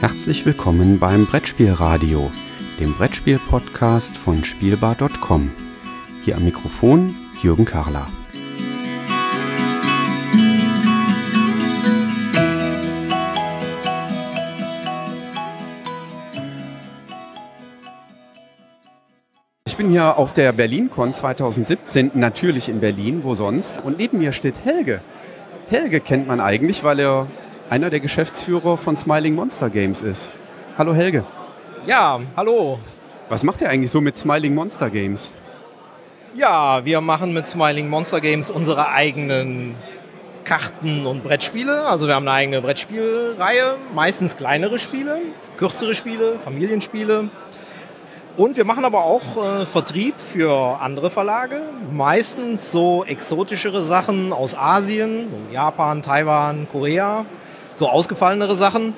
Herzlich willkommen beim Brettspielradio, dem Brettspiel-Podcast von Spielbar.com. Hier am Mikrofon Jürgen Karler. Ich bin hier auf der BerlinCon 2017, natürlich in Berlin, wo sonst. Und neben mir steht Helge. Helge kennt man eigentlich, weil er einer der Geschäftsführer von Smiling Monster Games ist. Hallo Helge. Ja, hallo. Was macht ihr eigentlich so mit Smiling Monster Games? Ja, wir machen mit Smiling Monster Games unsere eigenen Karten und Brettspiele. Also wir haben eine eigene Brettspielreihe, meistens kleinere Spiele, kürzere Spiele, Familienspiele. Und wir machen aber auch äh, Vertrieb für andere Verlage, meistens so exotischere Sachen aus Asien, so Japan, Taiwan, Korea, so ausgefallenere Sachen.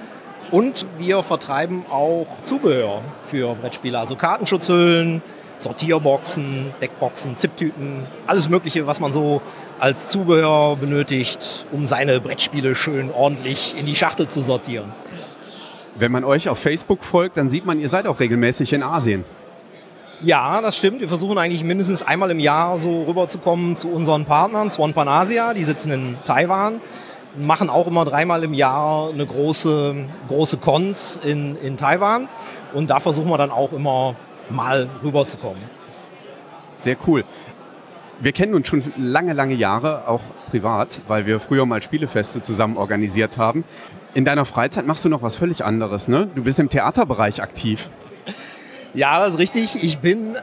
Und wir vertreiben auch Zubehör für Brettspiele, also Kartenschutzhüllen, Sortierboxen, Deckboxen, Zipptüten, alles Mögliche, was man so als Zubehör benötigt, um seine Brettspiele schön ordentlich in die Schachtel zu sortieren. Wenn man euch auf Facebook folgt, dann sieht man, ihr seid auch regelmäßig in Asien. Ja, das stimmt. Wir versuchen eigentlich mindestens einmal im Jahr so rüberzukommen zu unseren Partnern, Swan Pan Asia, die sitzen in Taiwan machen auch immer dreimal im Jahr eine große, große Cons in, in Taiwan. Und da versuchen wir dann auch immer mal rüberzukommen. Sehr cool. Wir kennen uns schon lange, lange Jahre, auch privat, weil wir früher mal Spielefeste zusammen organisiert haben. In deiner Freizeit machst du noch was völlig anderes, ne? Du bist im Theaterbereich aktiv. Ja, das ist richtig. Ich bin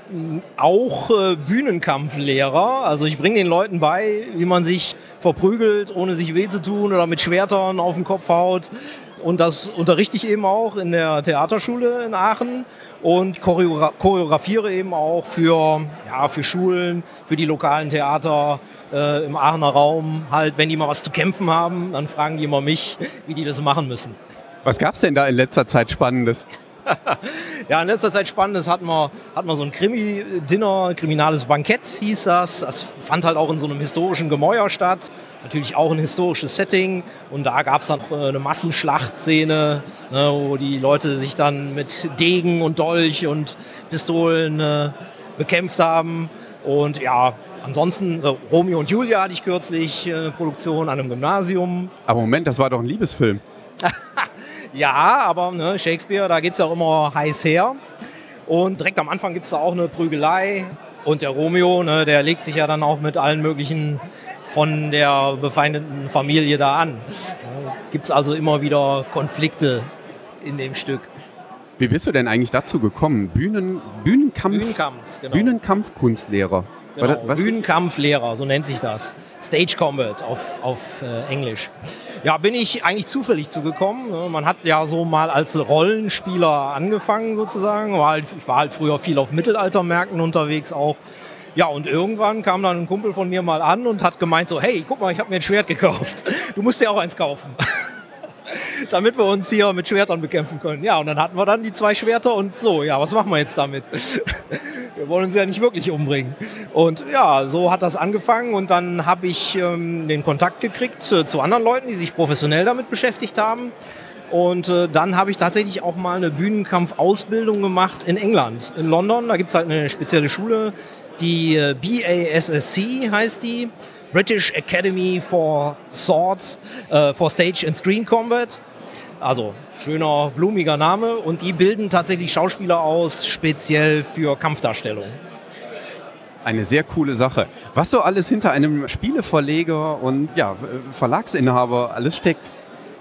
auch äh, Bühnenkampflehrer. Also ich bringe den Leuten bei, wie man sich verprügelt, ohne sich weh zu tun oder mit Schwertern auf den Kopf haut. Und das unterrichte ich eben auch in der Theaterschule in Aachen und choreogra choreografiere eben auch für, ja, für Schulen, für die lokalen Theater äh, im Aachener Raum. Halt, wenn die mal was zu kämpfen haben, dann fragen die immer mich, wie die das machen müssen. Was gab es denn da in letzter Zeit Spannendes? ja, in letzter Zeit Spannendes hatten wir, hatten wir so ein Krimi-Dinner, kriminales Bankett hieß das. Das fand halt auch in so einem historischen Gemäuer statt. Natürlich auch ein historisches Setting. Und da gab es dann äh, eine Massenschlachtszene, ne, wo die Leute sich dann mit Degen und Dolch und Pistolen äh, bekämpft haben. Und ja, ansonsten, äh, Romeo und Julia hatte ich kürzlich äh, Produktion an einem Gymnasium. Aber Moment, das war doch ein Liebesfilm. Ja, aber ne, Shakespeare, da geht es ja auch immer heiß her. Und direkt am Anfang gibt es da auch eine Prügelei. Und der Romeo, ne, der legt sich ja dann auch mit allen möglichen von der befeindeten Familie da an. Gibt es also immer wieder Konflikte in dem Stück. Wie bist du denn eigentlich dazu gekommen? Bühnen, Bühnenkampf, Bühnenkampf, genau. Bühnenkampfkunstlehrer. Genau, Bühnenkampflehrer, so nennt sich das. Stage Combat auf, auf äh, Englisch. Ja, bin ich eigentlich zufällig zugekommen. Ne? Man hat ja so mal als Rollenspieler angefangen sozusagen. War halt, ich war halt früher viel auf Mittelaltermärkten unterwegs auch. Ja, und irgendwann kam dann ein Kumpel von mir mal an und hat gemeint so, hey, guck mal, ich habe mir ein Schwert gekauft. Du musst dir auch eins kaufen. damit wir uns hier mit Schwertern bekämpfen können. Ja, und dann hatten wir dann die zwei Schwerter und so, ja, was machen wir jetzt damit? Wir wollen uns ja nicht wirklich umbringen. Und ja, so hat das angefangen und dann habe ich ähm, den Kontakt gekriegt zu, zu, anderen Leuten, die sich professionell damit beschäftigt haben. Und äh, dann habe ich tatsächlich auch mal eine Bühnenkampfausbildung gemacht in England, in London. Da gibt es halt eine spezielle Schule, die äh, BASSC heißt die. British Academy for Swords, äh, for Stage and Screen Combat. Also schöner, blumiger Name. Und die bilden tatsächlich Schauspieler aus, speziell für Kampfdarstellung. Eine sehr coole Sache. Was so alles hinter einem Spieleverleger und ja, Verlagsinhaber alles steckt.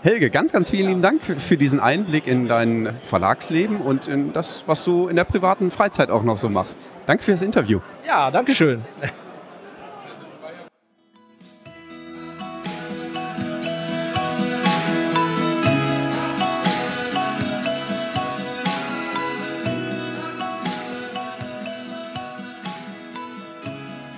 Helge, ganz, ganz vielen lieben Dank für diesen Einblick in dein Verlagsleben und in das, was du in der privaten Freizeit auch noch so machst. Danke fürs Interview. Ja, danke schön.